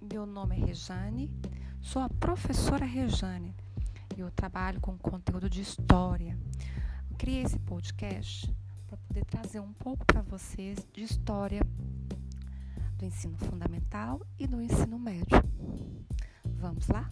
meu nome é Rejane, sou a professora Rejane e eu trabalho com conteúdo de história. Eu criei esse podcast para poder trazer um pouco para vocês de história do ensino fundamental e do ensino médio. Vamos lá?